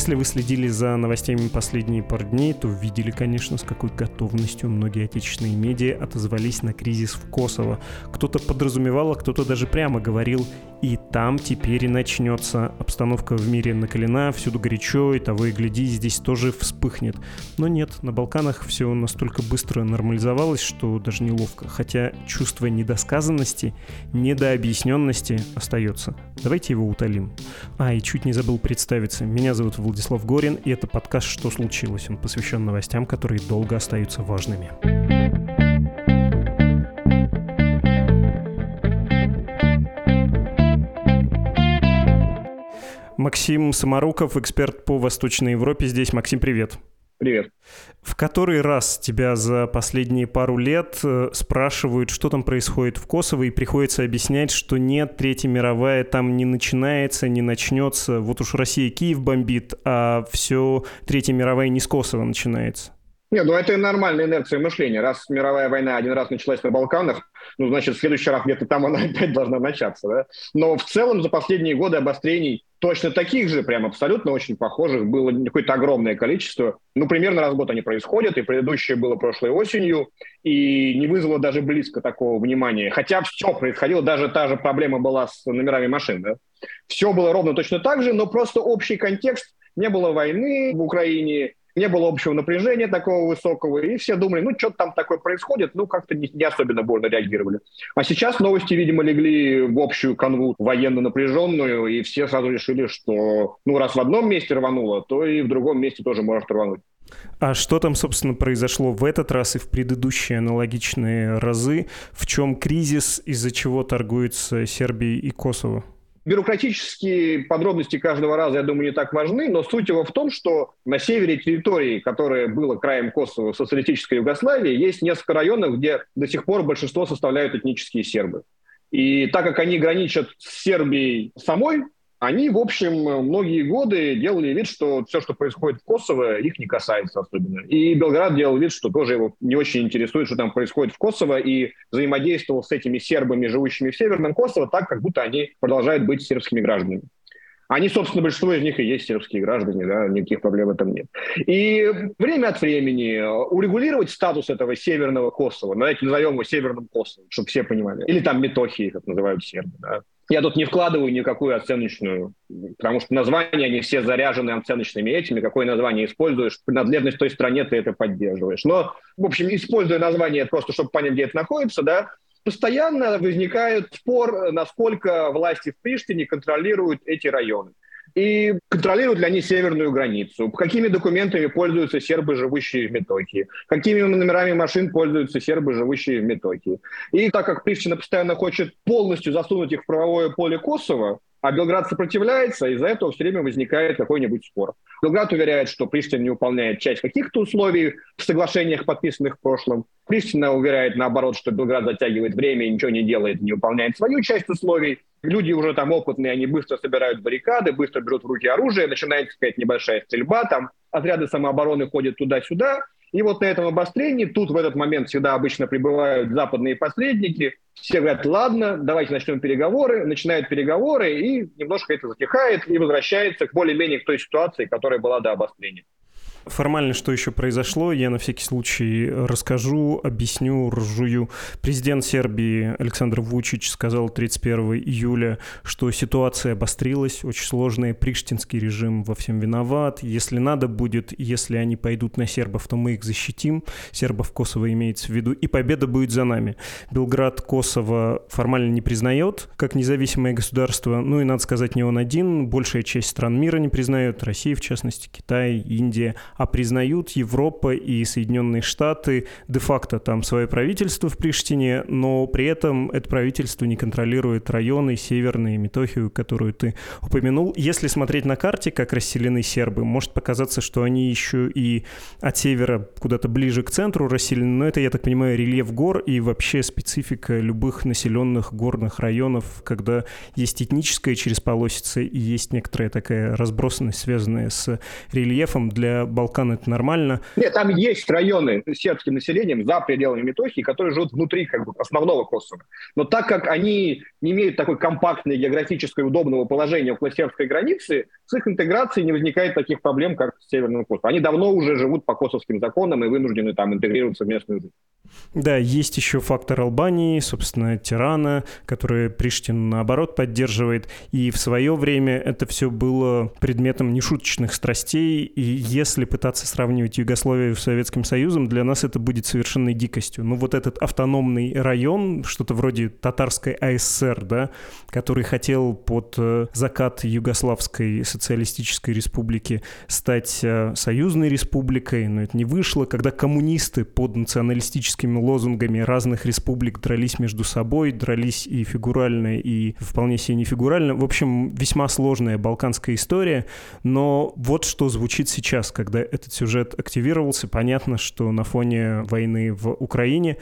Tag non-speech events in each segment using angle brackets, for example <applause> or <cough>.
Если вы следили за новостями последние пару дней, то видели, конечно, с какой готовностью многие отечественные медиа отозвались на кризис в Косово. Кто-то подразумевал, а кто-то даже прямо говорил, и там теперь и начнется. Обстановка в мире накалена, всюду горячо, и того и гляди, здесь тоже вспыхнет. Но нет, на Балканах все настолько быстро нормализовалось, что даже неловко. Хотя чувство недосказанности, недообъясненности остается. Давайте его утолим. А, и чуть не забыл представиться. Меня зовут Владислав Горин, и это подкаст «Что случилось?». Он посвящен новостям, которые долго остаются важными. Максим Самаруков, эксперт по Восточной Европе. Здесь. Максим, привет. Привет. В который раз тебя за последние пару лет э, спрашивают, что там происходит в Косово, и приходится объяснять, что нет, Третья мировая там не начинается, не начнется. Вот уж Россия Киев бомбит, а все Третья мировая не с Косово начинается. Нет, ну это нормальная инерция мышления. Раз мировая война один раз началась на Балканах, ну, значит, в следующий раз где-то там <laughs> она опять должна начаться, да? Но в целом за последние годы обострений точно таких же, прям абсолютно очень похожих, было какое-то огромное количество. Ну, примерно раз в год они происходят, и предыдущее было прошлой осенью, и не вызвало даже близко такого внимания. Хотя все происходило, даже та же проблема была с номерами машин, да? Все было ровно точно так же, но просто общий контекст, не было войны в Украине, не было общего напряжения такого высокого, и все думали, ну, что-то там такое происходит, ну, как-то не, не особенно бурно реагировали. А сейчас новости, видимо, легли в общую канву военно напряженную, и все сразу решили, что, ну, раз в одном месте рвануло, то и в другом месте тоже может рвануть. А что там, собственно, произошло в этот раз и в предыдущие аналогичные разы? В чем кризис, из-за чего торгуются Сербия и Косово? Бюрократические подробности каждого раза, я думаю, не так важны, но суть его в том, что на севере территории, которая была краем Косово, социалистической Югославии, есть несколько районов, где до сих пор большинство составляют этнические сербы. И так как они граничат с Сербией самой, они, в общем, многие годы делали вид, что все, что происходит в Косово, их не касается особенно. И Белград делал вид, что тоже его не очень интересует, что там происходит в Косово, и взаимодействовал с этими сербами, живущими в Северном Косово, так, как будто они продолжают быть сербскими гражданами. Они, собственно, большинство из них и есть сербские граждане, да, никаких проблем в этом нет. И время от времени урегулировать статус этого северного Косово, давайте назовем его северным Косово, чтобы все понимали, или там Метохии, как называют сербы, да, я тут не вкладываю никакую оценочную, потому что названия, они все заряжены оценочными этими. Какое название используешь, принадлежность той стране ты это поддерживаешь. Но, в общем, используя название просто, чтобы понять, где это находится, да, постоянно возникает спор, насколько власти в Приштине контролируют эти районы и контролируют ли они северную границу, какими документами пользуются сербы, живущие в Метохии, какими номерами машин пользуются сербы, живущие в Метохии. И так как Приштина постоянно хочет полностью засунуть их в правовое поле Косово, а Белград сопротивляется, из-за этого все время возникает какой-нибудь спор. Белград уверяет, что Приштина не выполняет часть каких-то условий в соглашениях, подписанных в прошлом. Приштина уверяет, наоборот, что Белград затягивает время и ничего не делает, не выполняет свою часть условий. Люди уже там опытные, они быстро собирают баррикады, быстро берут в руки оружие, начинается какая-то небольшая стрельба, там отряды самообороны ходят туда-сюда, и вот на этом обострении, тут в этот момент всегда обычно прибывают западные посредники, все говорят, ладно, давайте начнем переговоры, начинают переговоры, и немножко это затихает и возвращается к более-менее к той ситуации, которая была до обострения. Формально, что еще произошло, я на всякий случай расскажу, объясню, разжую. Президент Сербии Александр Вучич сказал 31 июля, что ситуация обострилась, очень сложная, приштинский режим во всем виноват. Если надо будет, если они пойдут на сербов, то мы их защитим. Сербов Косово имеется в виду, и победа будет за нами. Белград Косово формально не признает как независимое государство, ну и, надо сказать, не он один, большая часть стран мира не признает, Россия, в частности, Китай, Индия, а признают Европа и Соединенные Штаты де-факто там свое правительство в Приштине, но при этом это правительство не контролирует районы северные, Метохию, которую ты упомянул. Если смотреть на карте, как расселены сербы, может показаться, что они еще и от севера куда-то ближе к центру расселены, но это, я так понимаю, рельеф гор и вообще специфика любых населенных горных районов, когда есть этническая через полосица и есть некоторая такая разбросанность, связанная с рельефом. Для Балкан это нормально. Нет, там есть районы с сербским населением за пределами Метохии, которые живут внутри как бы, основного Косово. Но так как они не имеют такой компактной географической удобного положения около сербской границы, с их интеграцией не возникает таких проблем, как с Северным Косово. Они давно уже живут по косовским законам и вынуждены там интегрироваться в местную жизнь. Да, есть еще фактор Албании, собственно, Тирана, который Приштин, наоборот, поддерживает. И в свое время это все было предметом нешуточных страстей. И если пытаться сравнивать Югославию с Советским Союзом, для нас это будет совершенной дикостью. Ну, вот этот автономный район, что-то вроде татарской АССР, да, который хотел под э, закат Югославской социалистической республики стать э, союзной республикой, но это не вышло. Когда коммунисты под националистическими лозунгами разных республик дрались между собой, дрались и фигурально, и вполне себе не фигурально. В общем, весьма сложная балканская история, но вот что звучит сейчас, когда этот сюжет активировался. Понятно, что на фоне войны в Украине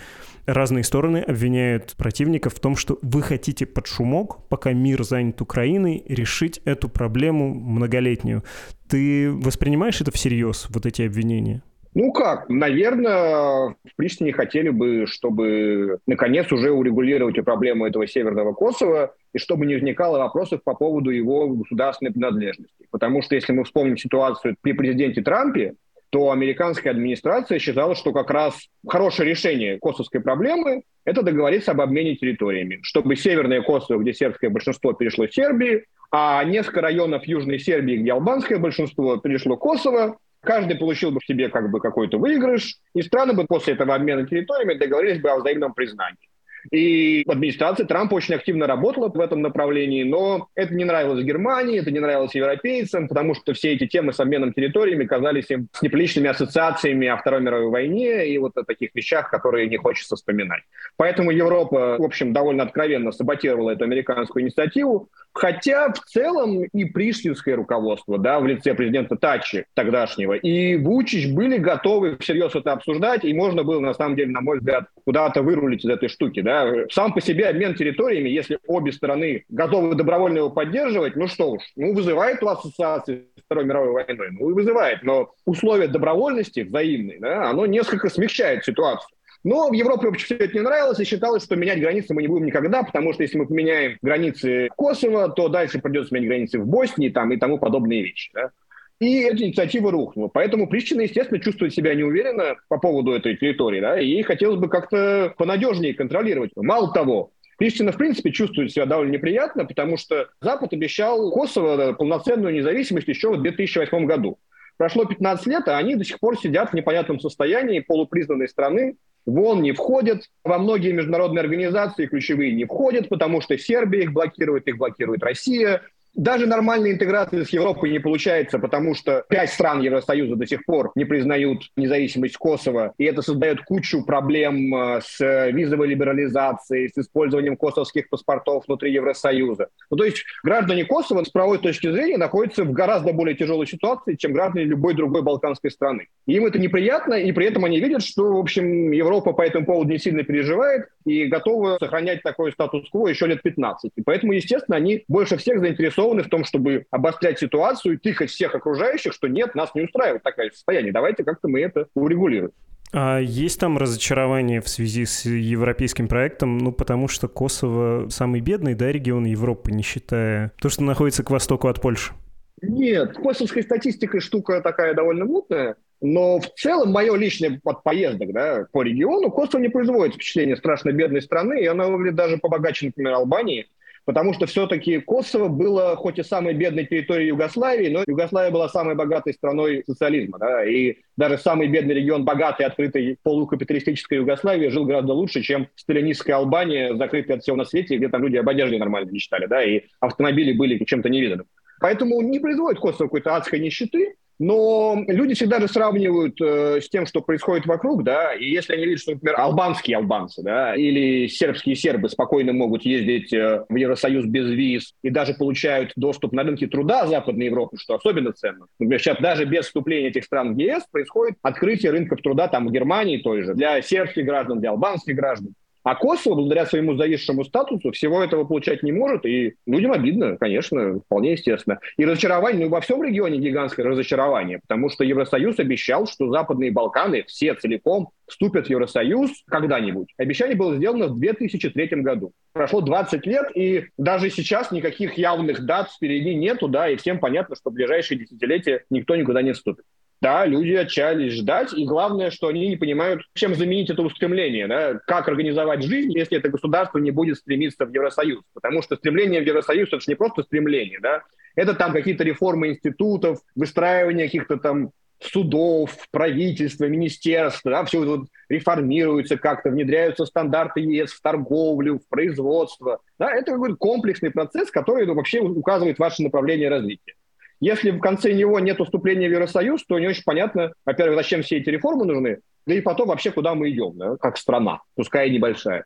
разные стороны обвиняют противников в том, что вы хотите под шумок, пока мир занят Украиной, решить эту проблему многолетнюю. Ты воспринимаешь это всерьез, вот эти обвинения? Ну как, наверное, в Приштине хотели бы, чтобы наконец уже урегулировать проблему этого Северного Косово, и чтобы не возникало вопросов по поводу его государственной принадлежности. Потому что если мы вспомним ситуацию при президенте Трампе, то американская администрация считала, что как раз хорошее решение косовской проблемы – это договориться об обмене территориями, чтобы северное Косово, где сербское большинство перешло Сербии, а несколько районов Южной Сербии, где албанское большинство перешло Косово, каждый получил бы в себе как бы какой-то выигрыш, и страны бы после этого обмена территориями договорились бы о взаимном признании. И администрация Трампа очень активно работала в этом направлении, но это не нравилось Германии, это не нравилось европейцам, потому что все эти темы с обменом территориями казались им с неприличными ассоциациями о Второй мировой войне и вот о таких вещах, которые не хочется вспоминать. Поэтому Европа, в общем, довольно откровенно саботировала эту американскую инициативу, хотя в целом и приштинское руководство, да, в лице президента Тачи тогдашнего, и Вучич были готовы всерьез это обсуждать, и можно было, на самом деле, на мой взгляд, куда-то вырулить из этой штуки, да, сам по себе обмен территориями, если обе стороны готовы добровольно его поддерживать, ну что уж, ну вызывает у ассоциации с Второй мировой войной, ну и вызывает, но условия добровольности взаимной, да, оно несколько смягчает ситуацию. Но в Европе вообще все это не нравилось и считалось, что менять границы мы не будем никогда, потому что если мы поменяем границы Косово, то дальше придется менять границы в Боснии там, и тому подобные вещи. Да? И эта инициатива рухнула. Поэтому Прищина, естественно, чувствует себя неуверенно по поводу этой территории, да, и ей хотелось бы как-то понадежнее контролировать. Мало того, Прищина, в принципе, чувствует себя довольно неприятно, потому что Запад обещал Косово полноценную независимость еще в 2008 году. Прошло 15 лет, а они до сих пор сидят в непонятном состоянии полупризнанной страны, в ООН не входят, во многие международные организации ключевые не входят, потому что Сербия их блокирует, их блокирует Россия, даже нормальной интеграции с Европой не получается, потому что пять стран Евросоюза до сих пор не признают независимость Косово, и это создает кучу проблем э, с визовой либерализацией, с использованием косовских паспортов внутри Евросоюза. Ну, то есть граждане Косово с правовой точки зрения находятся в гораздо более тяжелой ситуации, чем граждане любой другой балканской страны. им это неприятно, и при этом они видят, что, в общем, Европа по этому поводу не сильно переживает и готова сохранять такой статус-кво еще лет 15. И поэтому, естественно, они больше всех заинтересованы заинтересованы в том, чтобы обострять ситуацию и тыкать всех окружающих, что нет, нас не устраивает такое состояние, давайте как-то мы это урегулируем. А есть там разочарование в связи с европейским проектом? Ну, потому что Косово самый бедный, да, регион Европы, не считая то, что находится к востоку от Польши. Нет, косовская статистика штука такая довольно мутная. Но в целом мое личное от поездок да, по региону Косово не производит впечатление страшно бедной страны, и она выглядит даже побогаче, например, Албании потому что все-таки Косово было хоть и самой бедной территорией Югославии, но Югославия была самой богатой страной социализма, да, и даже самый бедный регион богатой, открытой полукапиталистической Югославии жил гораздо лучше, чем сталинистская Албания, закрытая от всего на свете, где там люди об одежде нормально мечтали, да, и автомобили были чем-то невиданным. Поэтому не производит Косово какой-то адской нищеты, Но люди всегда же сравнивают э, с тем, что происходит вокруг, да, и если они видят, что, например, албанские албанцы, да, или сербские сербы спокойно могут ездить э, в Евросоюз без виз и даже получают доступ на рынки труда Западной Европы, что особенно ценно. Например, сейчас даже без вступления этих стран в ЕС происходит открытие рынков труда там в Германии той же, для сербских граждан, для албанских граждан. А Косово, благодаря своему зависшему статусу, всего этого получать не может, и людям обидно, конечно, вполне естественно. И разочарование, ну, во всем регионе гигантское разочарование, потому что Евросоюз обещал, что Западные Балканы все целиком вступят в Евросоюз когда-нибудь. Обещание было сделано в 2003 году. Прошло 20 лет, и даже сейчас никаких явных дат впереди нету, да, и всем понятно, что в ближайшие десятилетия никто никуда не вступит. Да, люди отчаялись ждать, и главное, что они не понимают, чем заменить это устремление, да, как организовать жизнь, если это государство не будет стремиться в Евросоюз. Потому что стремление в Евросоюз – это же не просто стремление, да, это там какие-то реформы институтов, выстраивание каких-то там судов, правительства, министерства, да, все вот реформируется как-то, внедряются стандарты ЕС в торговлю, в производство. Да, это какой-то комплексный процесс, который ну, вообще указывает ваше направление развития. Если в конце него нет уступления в Евросоюз, то не очень понятно, во-первых, зачем все эти реформы нужны, да и потом вообще куда мы идем, да, как страна, пускай и небольшая.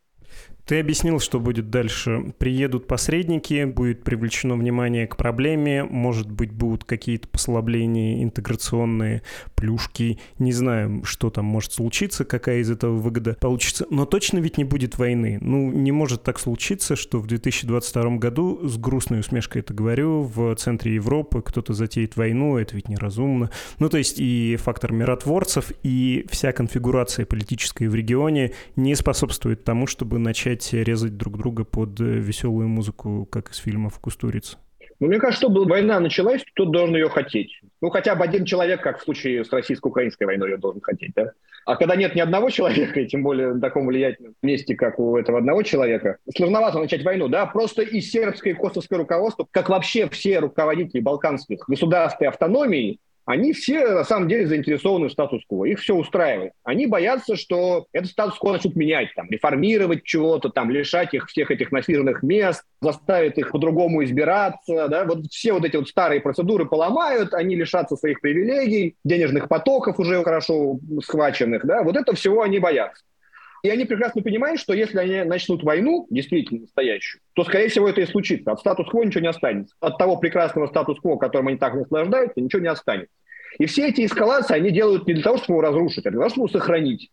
Ты объяснил, что будет дальше. Приедут посредники, будет привлечено внимание к проблеме, может быть, будут какие-то послабления интеграционные, плюшки. Не знаю, что там может случиться, какая из этого выгода получится. Но точно ведь не будет войны. Ну, не может так случиться, что в 2022 году, с грустной усмешкой это говорю, в центре Европы кто-то затеет войну, это ведь неразумно. Ну, то есть и фактор миротворцев, и вся конфигурация политическая в регионе не способствует тому, чтобы начать резать друг друга под э, веселую музыку, как из фильмов «Кустурица»? Ну, мне кажется, чтобы война началась, то должен ее хотеть. Ну, хотя бы один человек, как в случае с российско-украинской войной, ее должен хотеть, да? А когда нет ни одного человека, и тем более на таком влиятельном месте, как у этого одного человека, сложновато начать войну, да? Просто и сербское, и косовское руководство, как вообще все руководители балканских государств и автономий, они все на самом деле заинтересованы в статус-кво, их все устраивает. Они боятся, что этот статус-кво начнут менять, там, реформировать чего-то, там, лишать их всех этих насиженных мест, заставить их по-другому избираться, да, вот все вот эти вот старые процедуры поломают, они лишатся своих привилегий, денежных потоков уже хорошо схваченных, да, вот это всего они боятся. И они прекрасно понимают, что если они начнут войну, действительно настоящую, то, скорее всего, это и случится. От статус-кво ничего не останется. От того прекрасного статус-кво, которым они так наслаждаются, ничего не останется. И все эти эскалации они делают не для того, чтобы его разрушить, а для того, чтобы его сохранить.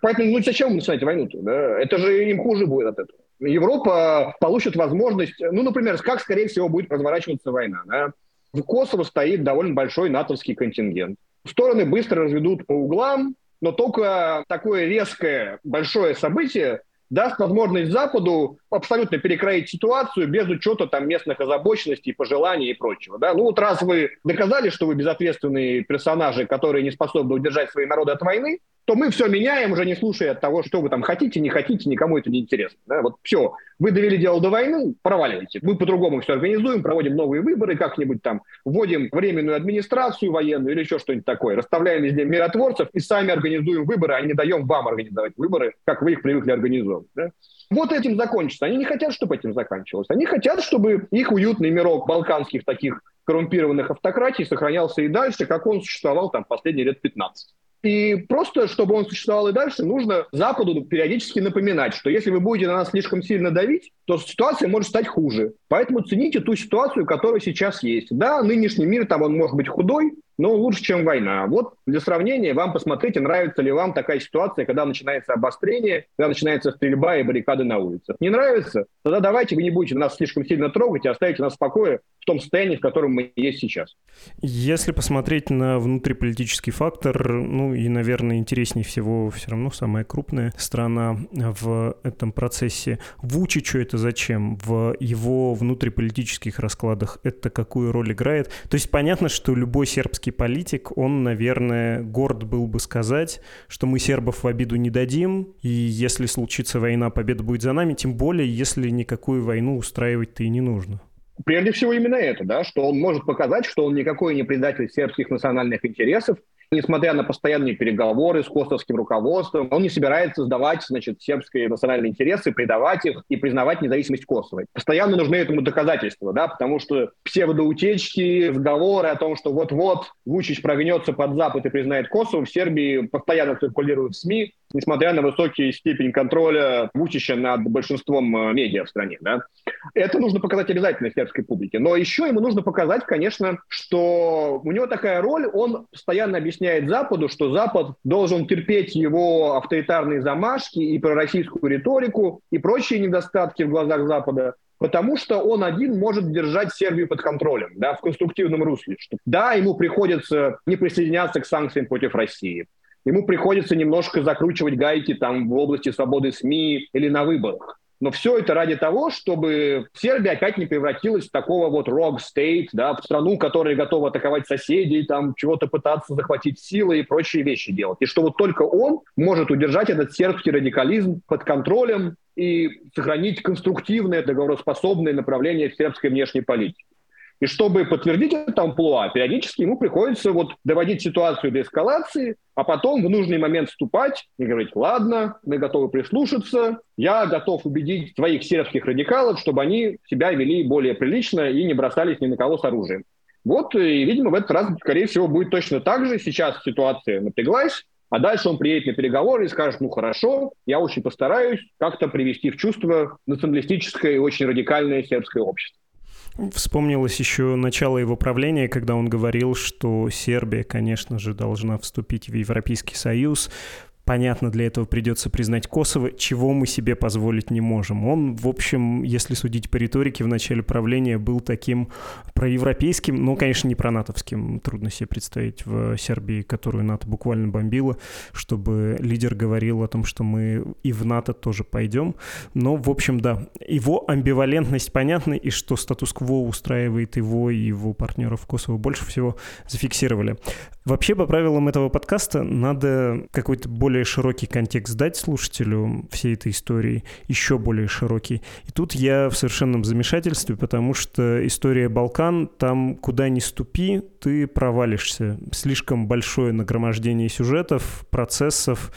Поэтому ну зачем начинать войну-то? Да? Это же им хуже будет от этого. Европа получит возможность, ну, например, как, скорее всего, будет разворачиваться война. Да? В Косово стоит довольно большой натовский контингент. Стороны быстро разведут по углам, но только такое резкое большое событие даст возможность Западу абсолютно перекроить ситуацию без учета там местных озабоченностей, пожеланий и прочего. Да? Ну вот раз вы доказали, что вы безответственные персонажи, которые не способны удержать свои народы от войны, то мы все меняем, уже не слушая того, что вы там хотите, не хотите, никому это не интересно. Да? Вот все, вы довели дело до войны, проваливайте. Мы по-другому все организуем, проводим новые выборы как-нибудь там, вводим временную администрацию военную или еще что-нибудь такое, расставляем везде миротворцев и сами организуем выборы, а не даем вам организовать выборы, как вы их привыкли организовывать. Да? Вот этим закончится. Они не хотят, чтобы этим заканчивалось. Они хотят, чтобы их уютный мирок балканских таких коррумпированных автократий сохранялся и дальше, как он существовал там последние лет 15. И просто, чтобы он существовал и дальше, нужно Западу периодически напоминать, что если вы будете на нас слишком сильно давить, то ситуация может стать хуже. Поэтому цените ту ситуацию, которая сейчас есть. Да, нынешний мир, там он может быть худой, но лучше, чем война. Вот для сравнения, вам посмотрите, нравится ли вам такая ситуация, когда начинается обострение, когда начинается стрельба и баррикады на улицах. Не нравится? Тогда давайте вы не будете нас слишком сильно трогать и оставите нас в покое том состоянии, в котором мы есть сейчас. Если посмотреть на внутриполитический фактор, ну и, наверное, интереснее всего все равно самая крупная страна в этом процессе. Вучичу это зачем? В его внутриполитических раскладах это какую роль играет? То есть понятно, что любой сербский политик, он, наверное, горд был бы сказать, что мы сербов в обиду не дадим, и если случится война, победа будет за нами, тем более, если никакую войну устраивать-то и не нужно. Прежде всего именно это, да, что он может показать, что он никакой не предатель сербских национальных интересов, несмотря на постоянные переговоры с косовским руководством, он не собирается сдавать, значит, сербские национальные интересы, предавать их и признавать независимость Косово. Постоянно нужны этому доказательства, да, потому что псевдоутечки, разговоры о том, что вот-вот Вучич прогнется под Запад и признает Косово, в Сербии постоянно циркулируют в СМИ, несмотря на высокий степень контроля Вучича над большинством э, медиа в стране. Да? Это нужно показать обязательно сербской публике. Но еще ему нужно показать, конечно, что у него такая роль, он постоянно объясняет Западу, что Запад должен терпеть его авторитарные замашки и пророссийскую риторику и прочие недостатки в глазах Запада, потому что он один может держать Сербию под контролем, да, в конструктивном русле. Что, да, ему приходится не присоединяться к санкциям против России, ему приходится немножко закручивать гайки там в области свободы СМИ или на выборах. Но все это ради того, чтобы Сербия опять не превратилась в такого вот state, да, в страну, которая готова атаковать соседей, там чего-то пытаться захватить силы и прочие вещи делать. И что вот только он может удержать этот сербский радикализм под контролем и сохранить конструктивное договороспособное направление сербской внешней политики. И чтобы подтвердить это амплуа, периодически ему приходится вот доводить ситуацию до эскалации, а потом в нужный момент вступать и говорить, ладно, мы готовы прислушаться, я готов убедить твоих сербских радикалов, чтобы они себя вели более прилично и не бросались ни на кого с оружием. Вот, и, видимо, в этот раз, скорее всего, будет точно так же. Сейчас ситуация напряглась, а дальше он приедет на переговоры и скажет, ну хорошо, я очень постараюсь как-то привести в чувство националистическое и очень радикальное сербское общество. Вспомнилось еще начало его правления, когда он говорил, что Сербия, конечно же, должна вступить в Европейский Союз, Понятно, для этого придется признать Косово, чего мы себе позволить не можем. Он, в общем, если судить по риторике, в начале правления был таким проевропейским, но, конечно, не пронатовским. Трудно себе представить в Сербии, которую НАТО буквально бомбила, чтобы лидер говорил о том, что мы и в НАТО тоже пойдем. Но, в общем, да, его амбивалентность понятна, и что статус-кво устраивает его и его партнеров Косово больше всего зафиксировали. Вообще, по правилам этого подкаста, надо какой-то более широкий контекст дать слушателю всей этой истории, еще более широкий. И тут я в совершенном замешательстве, потому что история Балкан, там куда ни ступи, ты провалишься. Слишком большое нагромождение сюжетов, процессов,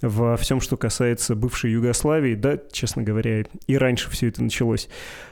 во всем, что касается бывшей Югославии, да, честно говоря, и раньше все это началось.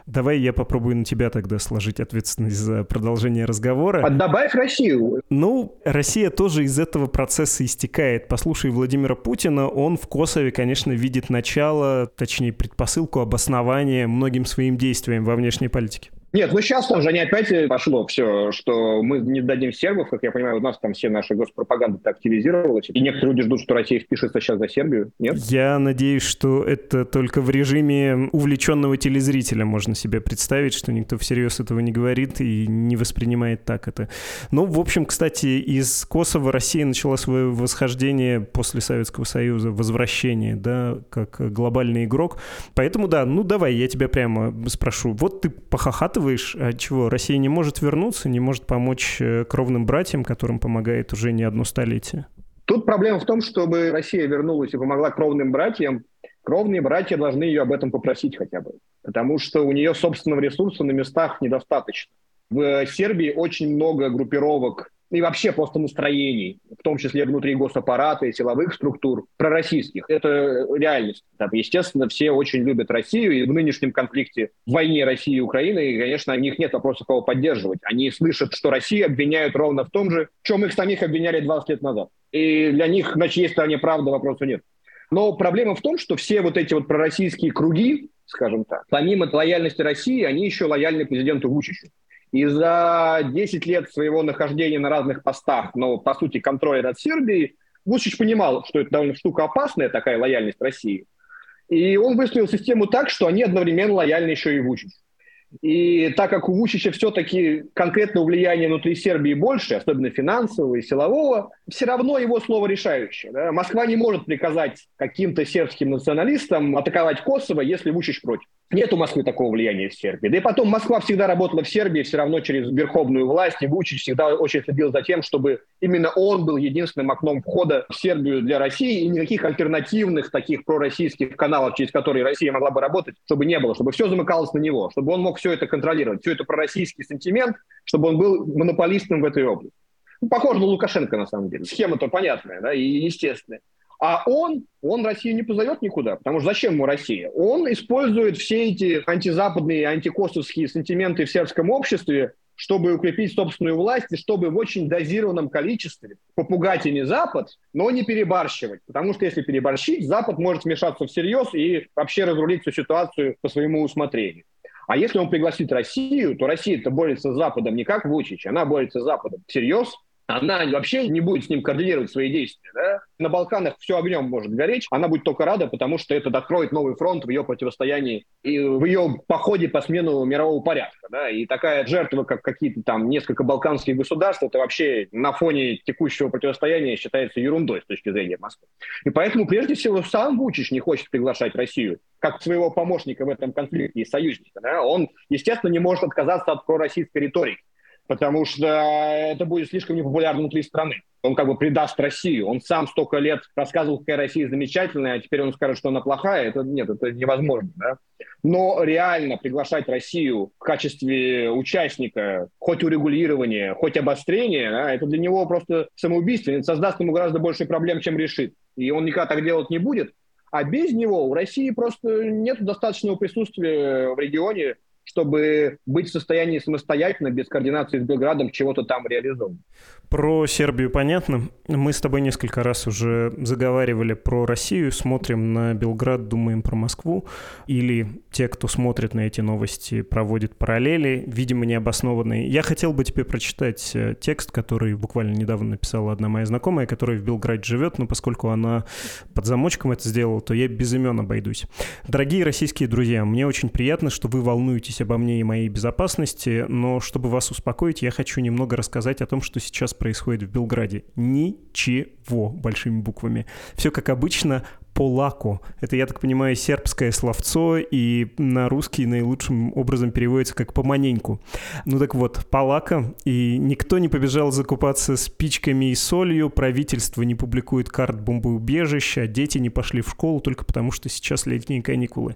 Давай я попробую на тебя тогда сложить ответственность за продолжение разговора. А добавь Россию. Ну, Россия тоже из этого процесса истекает. Послушай Владимира Путина, он в Косове, конечно, видит начало, точнее, предпосылку, обоснование многим своим действиям во внешней политике. Нет, ну сейчас там же они опять пошло все, что мы не дадим сербов, как я понимаю, у нас там все наши госпропаганды активизировалась, и некоторые люди ждут, что Россия впишется сейчас за Сербию, нет? Я надеюсь, что это только в режиме увлеченного телезрителя можно себе представить, что никто всерьез этого не говорит и не воспринимает так это. Ну, в общем, кстати, из Косово Россия начала свое восхождение после Советского Союза, возвращение, да, как глобальный игрок. Поэтому, да, ну давай, я тебя прямо спрошу. Вот ты похохатываешь рассказываешь, а чего Россия не может вернуться, не может помочь э, кровным братьям, которым помогает уже не одно столетие? Тут проблема в том, чтобы Россия вернулась и помогла кровным братьям, кровные братья должны ее об этом попросить хотя бы, потому что у нее собственного ресурса на местах недостаточно. В Сербии очень много группировок и вообще просто настроений, в том числе внутри госаппарата и силовых структур, пророссийских. Это реальность. Там, естественно, все очень любят Россию, и в нынешнем конфликте, в войне России и Украины, и, конечно, у них нет вопросов кого поддерживать. Они слышат, что Россию обвиняют ровно в том же, чем их самих обвиняли 20 лет назад. И для них, на чьей стороне правда, вопроса нет. Но проблема в том, что все вот эти вот пророссийские круги, скажем так, помимо лояльности России, они еще лояльны президенту Вучичу. И за 10 лет своего нахождения на разных постах, но, по сути, контроля над Сербией, Вучич понимал, что это довольно штука опасная, такая лояльность России. И он выстроил систему так, что они одновременно лояльны еще и Вучичу. И так как у Вучича все-таки конкретного влияния внутри Сербии больше, особенно финансового и силового, все равно его слово решающее. Да? Москва не может приказать каким-то сербским националистам атаковать Косово, если Вучич против. Нет у Москвы такого влияния в Сербии. Да и потом Москва всегда работала в Сербии все равно через верховную власть, и Вучич всегда очень следил за тем, чтобы именно он был единственным окном входа в Сербию для России, и никаких альтернативных таких пророссийских каналов, через которые Россия могла бы работать, чтобы не было, чтобы все замыкалось на него, чтобы он мог все это контролировать, все это пророссийский сентимент, чтобы он был монополистом в этой области. Похож на Лукашенко, на самом деле. Схема-то понятная да, и естественная. А он, он Россию не позовет никуда, потому что зачем ему Россия? Он использует все эти антизападные, антикосовские сантименты в сербском обществе, чтобы укрепить собственную власть и чтобы в очень дозированном количестве попугать ими Запад, но не перебарщивать. Потому что если переборщить, Запад может вмешаться всерьез и вообще разрулить всю ситуацию по своему усмотрению. А если он пригласит Россию, то Россия-то борется с Западом не как Вучич, она борется с Западом всерьез, она вообще не будет с ним координировать свои действия. Да? На Балканах все огнем может гореть, она будет только рада, потому что это откроет новый фронт в ее противостоянии и в ее походе по смену мирового порядка. Да? И такая жертва, как какие-то там несколько балканских государств, это вообще на фоне текущего противостояния считается ерундой с точки зрения Москвы. И поэтому, прежде всего, сам Вучич не хочет приглашать Россию как своего помощника в этом конфликте и союзника. Да? Он, естественно, не может отказаться от пророссийской риторики потому что это будет слишком непопулярно внутри страны. Он как бы предаст Россию. Он сам столько лет рассказывал, какая Россия замечательная, а теперь он скажет, что она плохая. Это нет, это невозможно. Да? Но реально приглашать Россию в качестве участника хоть урегулирования, хоть обострения, да, это для него просто самоубийство. Это создаст ему гораздо больше проблем, чем решит. И он никогда так делать не будет. А без него у России просто нет достаточного присутствия в регионе, чтобы быть в состоянии самостоятельно, без координации с Белградом, чего-то там реализовывать. Про Сербию понятно. Мы с тобой несколько раз уже заговаривали про Россию, смотрим на Белград, думаем про Москву. Или те, кто смотрит на эти новости, проводят параллели, видимо, необоснованные. Я хотел бы тебе прочитать э, текст, который буквально недавно написала одна моя знакомая, которая в Белграде живет, но поскольку она под замочком это сделала, то я без имен обойдусь. Дорогие российские друзья, мне очень приятно, что вы волнуетесь обо мне и моей безопасности, но чтобы вас успокоить, я хочу немного рассказать о том, что сейчас происходит в Белграде. Ничего большими буквами. Все как обычно, Полако. Это, я так понимаю, сербское словцо, и на русский наилучшим образом переводится как «поманеньку». Ну так вот, Полака, и никто не побежал закупаться спичками и солью, правительство не публикует карт бомбоубежища, дети не пошли в школу только потому, что сейчас летние каникулы.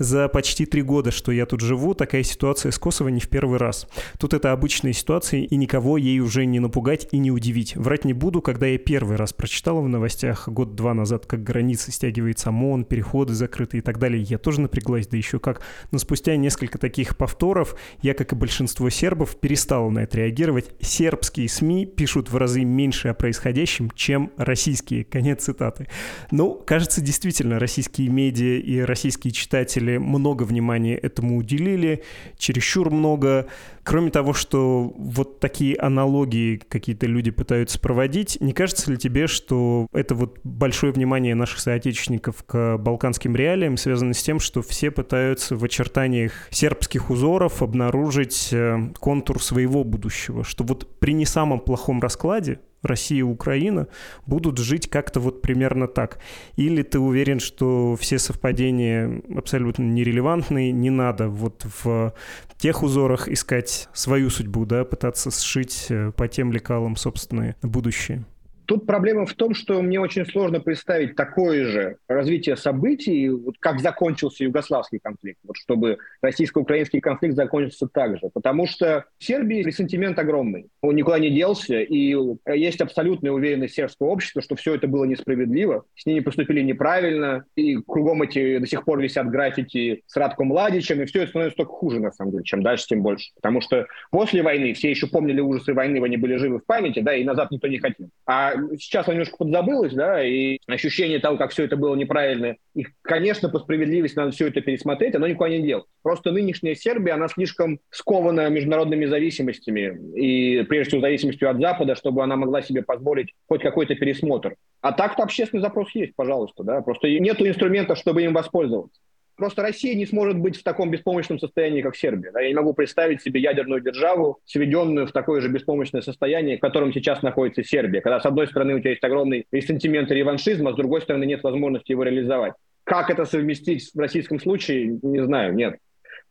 За почти три года, что я тут живу, такая ситуация с Косово не в первый раз. Тут это обычная ситуация, и никого ей уже не напугать и не удивить. Врать не буду, когда я первый раз прочитал в новостях год-два назад, как границы стягивается ОМОН, переходы закрыты и так далее. Я тоже напряглась, да еще как. Но спустя несколько таких повторов я, как и большинство сербов, перестал на это реагировать. Сербские СМИ пишут в разы меньше о происходящем, чем российские. Конец цитаты. Ну, кажется, действительно, российские медиа и российские читатели много внимания этому уделили, чересчур много. Кроме того, что вот такие аналогии какие-то люди пытаются проводить, не кажется ли тебе, что это вот большое внимание наших соотечественников к балканским реалиям связано с тем, что все пытаются в очертаниях сербских узоров обнаружить э, контур своего будущего, что вот при не самом плохом раскладе Россия и Украина будут жить как-то вот примерно так? Или ты уверен, что все совпадения абсолютно нерелевантные, не надо вот в тех узорах искать свою судьбу, да, пытаться сшить э, по тем лекалам собственное будущее? Тут проблема в том, что мне очень сложно представить такое же развитие событий, вот как закончился югославский конфликт, вот чтобы российско-украинский конфликт закончился так же. Потому что в Сербии ресентимент огромный. Он никуда не делся, и есть абсолютная уверенность сербского общества, что все это было несправедливо, с ними поступили неправильно, и кругом эти до сих пор висят граффити с Радко Младичем, и все это становится только хуже, на самом деле, чем дальше, тем больше. Потому что после войны все еще помнили ужасы войны, они были живы в памяти, да, и назад никто не хотел. А сейчас оно немножко подзабылось, да, и ощущение того, как все это было неправильно, и, конечно, по справедливости надо все это пересмотреть, оно никуда не дело. Просто нынешняя Сербия, она слишком скована международными зависимостями, и прежде всего зависимостью от Запада, чтобы она могла себе позволить хоть какой-то пересмотр. А так-то общественный запрос есть, пожалуйста, да, просто нету инструментов, чтобы им воспользоваться. Просто Россия не сможет быть в таком беспомощном состоянии, как Сербия. Я не могу представить себе ядерную державу, сведенную в такое же беспомощное состояние, в котором сейчас находится Сербия. Когда с одной стороны у тебя есть огромный ресентимент и реваншизм, а с другой стороны нет возможности его реализовать. Как это совместить в российском случае, не знаю, нет.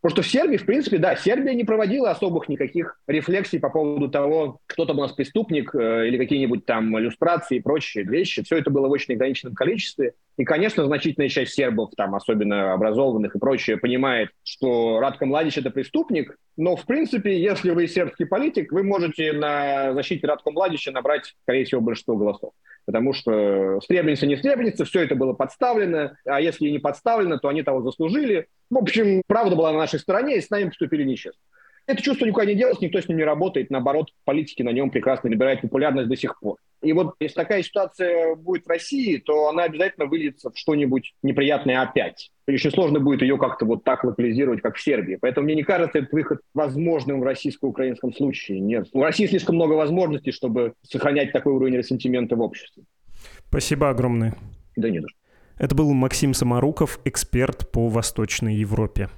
Потому что в Сербии, в принципе, да, Сербия не проводила особых никаких рефлексий по поводу того, кто там у нас преступник э, или какие-нибудь там иллюстрации и прочие вещи. Все это было в очень ограниченном количестве. И, конечно, значительная часть сербов, там, особенно образованных и прочее, понимает, что Радко Младич – это преступник, но, в принципе, если вы сербский политик, вы можете на защите Радко Младича набрать, скорее всего, большинство голосов потому что Сребреница не Сребреница, все это было подставлено, а если не подставлено, то они того заслужили. В общем, правда была на нашей стороне, и с нами поступили нечестно. Это чувство никуда не делось, никто с ним не работает, наоборот, политики на нем прекрасно набирают популярность до сих пор. И вот если такая ситуация будет в России, то она обязательно выльется в что-нибудь неприятное опять. Очень сложно будет ее как-то вот так локализировать, как в Сербии. Поэтому мне не кажется этот выход возможным в российско-украинском случае. Нет. У России слишком много возможностей, чтобы сохранять такой уровень ресентимента в обществе. Спасибо огромное. Да не за Это был Максим Самаруков, эксперт по Восточной Европе.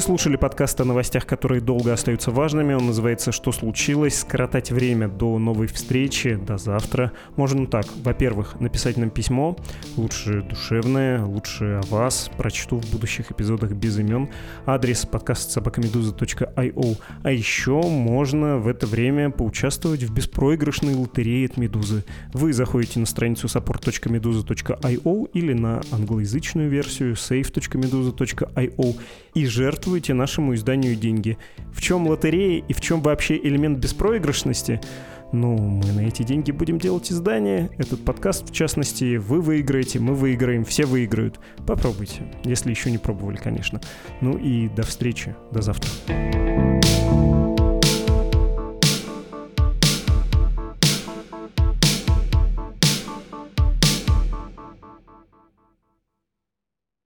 Слушали подкаст о новостях, которые долго остаются важными. Он называется «Что случилось?». Скоротать время до новой встречи, до завтра. Можно так. Во-первых, написать нам письмо. Лучше душевное, лучше о вас. Прочту в будущих эпизодах без имен. Адрес подкаст собакамедуза.io. А еще можно в это время поучаствовать в беспроигрышной лотерее от Медузы. Вы заходите на страницу support.meduza.io или на англоязычную версию save.meduza.io и жертвуете жертвуете нашему изданию деньги. В чем лотерея и в чем вообще элемент беспроигрышности? Ну, мы на эти деньги будем делать издание. Этот подкаст, в частности, вы выиграете, мы выиграем, все выиграют. Попробуйте, если еще не пробовали, конечно. Ну и до встречи, до завтра.